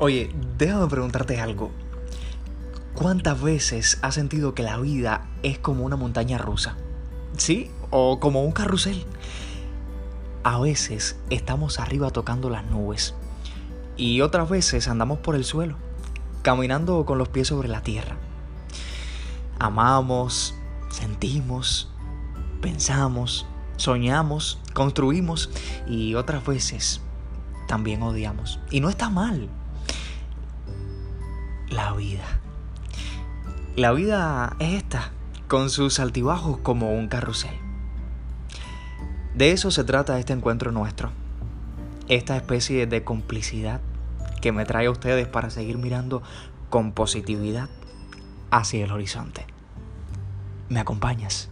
Oye, déjame preguntarte algo. ¿Cuántas veces has sentido que la vida es como una montaña rusa? ¿Sí? O como un carrusel. A veces estamos arriba tocando las nubes y otras veces andamos por el suelo, caminando con los pies sobre la tierra. Amamos, sentimos, pensamos, soñamos, construimos y otras veces también odiamos. Y no está mal. La vida. La vida es esta, con sus altibajos como un carrusel. De eso se trata este encuentro nuestro. Esta especie de complicidad que me trae a ustedes para seguir mirando con positividad hacia el horizonte. ¿Me acompañas?